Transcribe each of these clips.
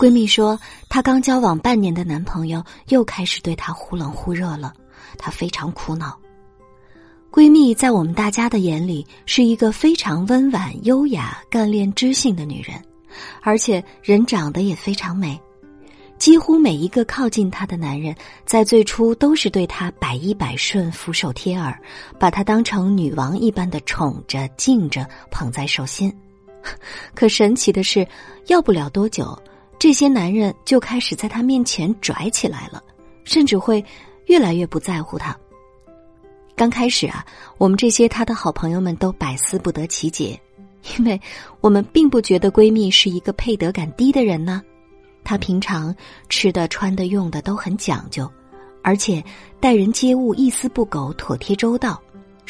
闺蜜说，她刚交往半年的男朋友又开始对她忽冷忽热了，她非常苦恼。闺蜜在我们大家的眼里是一个非常温婉、优雅、干练、知性的女人，而且人长得也非常美。几乎每一个靠近她的男人，在最初都是对她百依百顺、俯首帖耳，把她当成女王一般的宠着、敬着、捧在手心。可神奇的是，要不了多久。这些男人就开始在他面前拽起来了，甚至会越来越不在乎他。刚开始啊，我们这些他的好朋友们都百思不得其解，因为我们并不觉得闺蜜是一个配得感低的人呢。她平常吃的、穿的、用的都很讲究，而且待人接物一丝不苟、妥帖周到。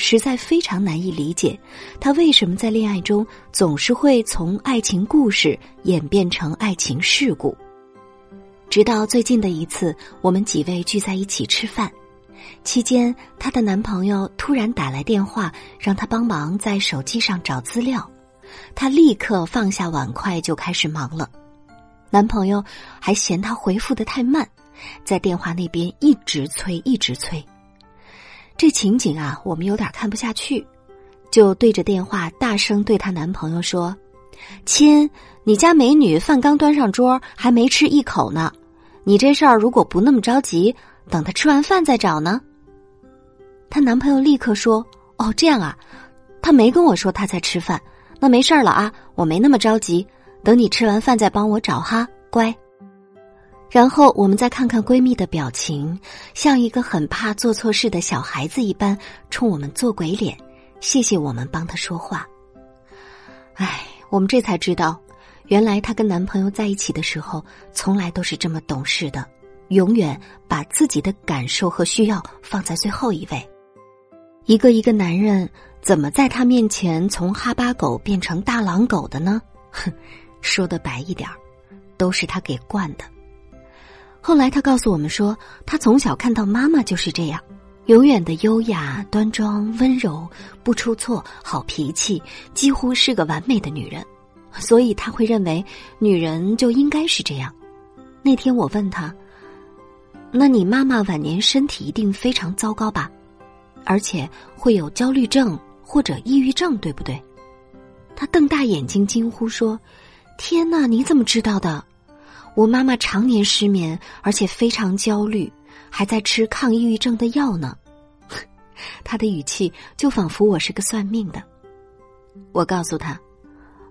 实在非常难以理解，他为什么在恋爱中总是会从爱情故事演变成爱情事故。直到最近的一次，我们几位聚在一起吃饭，期间她的男朋友突然打来电话，让她帮忙在手机上找资料，她立刻放下碗筷就开始忙了。男朋友还嫌她回复的太慢，在电话那边一直催，一直催。这情景啊，我们有点看不下去，就对着电话大声对她男朋友说：“亲，你家美女饭刚端上桌，还没吃一口呢。你这事儿如果不那么着急，等她吃完饭再找呢。”她男朋友立刻说：“哦，这样啊，他没跟我说他在吃饭，那没事了啊，我没那么着急，等你吃完饭再帮我找哈，乖。”然后我们再看看闺蜜的表情，像一个很怕做错事的小孩子一般，冲我们做鬼脸，谢谢我们帮她说话。唉，我们这才知道，原来她跟男朋友在一起的时候，从来都是这么懂事的，永远把自己的感受和需要放在最后一位。一个一个男人怎么在她面前从哈巴狗变成大狼狗的呢？哼，说的白一点，都是他给惯的。后来，他告诉我们说，他从小看到妈妈就是这样，永远的优雅、端庄、温柔，不出错，好脾气，几乎是个完美的女人，所以他会认为女人就应该是这样。那天我问他：“那你妈妈晚年身体一定非常糟糕吧？而且会有焦虑症或者抑郁症，对不对？”他瞪大眼睛惊呼说：“天哪，你怎么知道的？”我妈妈常年失眠，而且非常焦虑，还在吃抗抑郁症的药呢。他的语气就仿佛我是个算命的。我告诉他，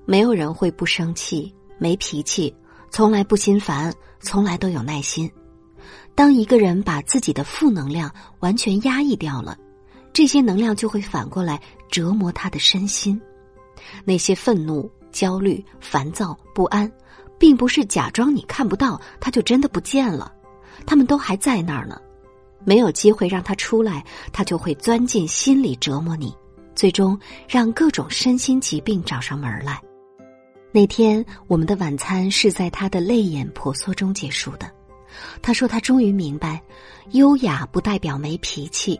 没有人会不生气、没脾气，从来不心烦，从来都有耐心。当一个人把自己的负能量完全压抑掉了，这些能量就会反过来折磨他的身心。那些愤怒、焦虑、烦躁、不安。并不是假装你看不到，他就真的不见了，他们都还在那儿呢，没有机会让他出来，他就会钻进心里折磨你，最终让各种身心疾病找上门来。那天我们的晚餐是在他的泪眼婆娑中结束的，他说他终于明白，优雅不代表没脾气，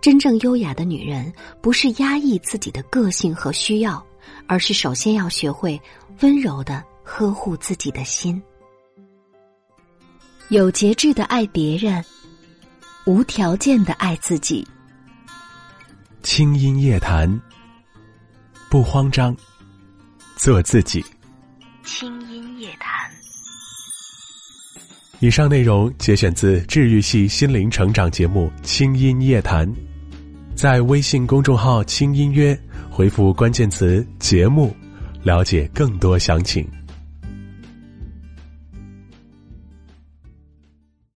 真正优雅的女人不是压抑自己的个性和需要，而是首先要学会温柔的。呵护自己的心，有节制的爱别人，无条件的爱自己。轻音夜谈，不慌张，做自己。轻音夜谈。以上内容节选自治愈系心灵成长节目《轻音夜谈》，在微信公众号“轻音约”回复关键词“节目”，了解更多详情。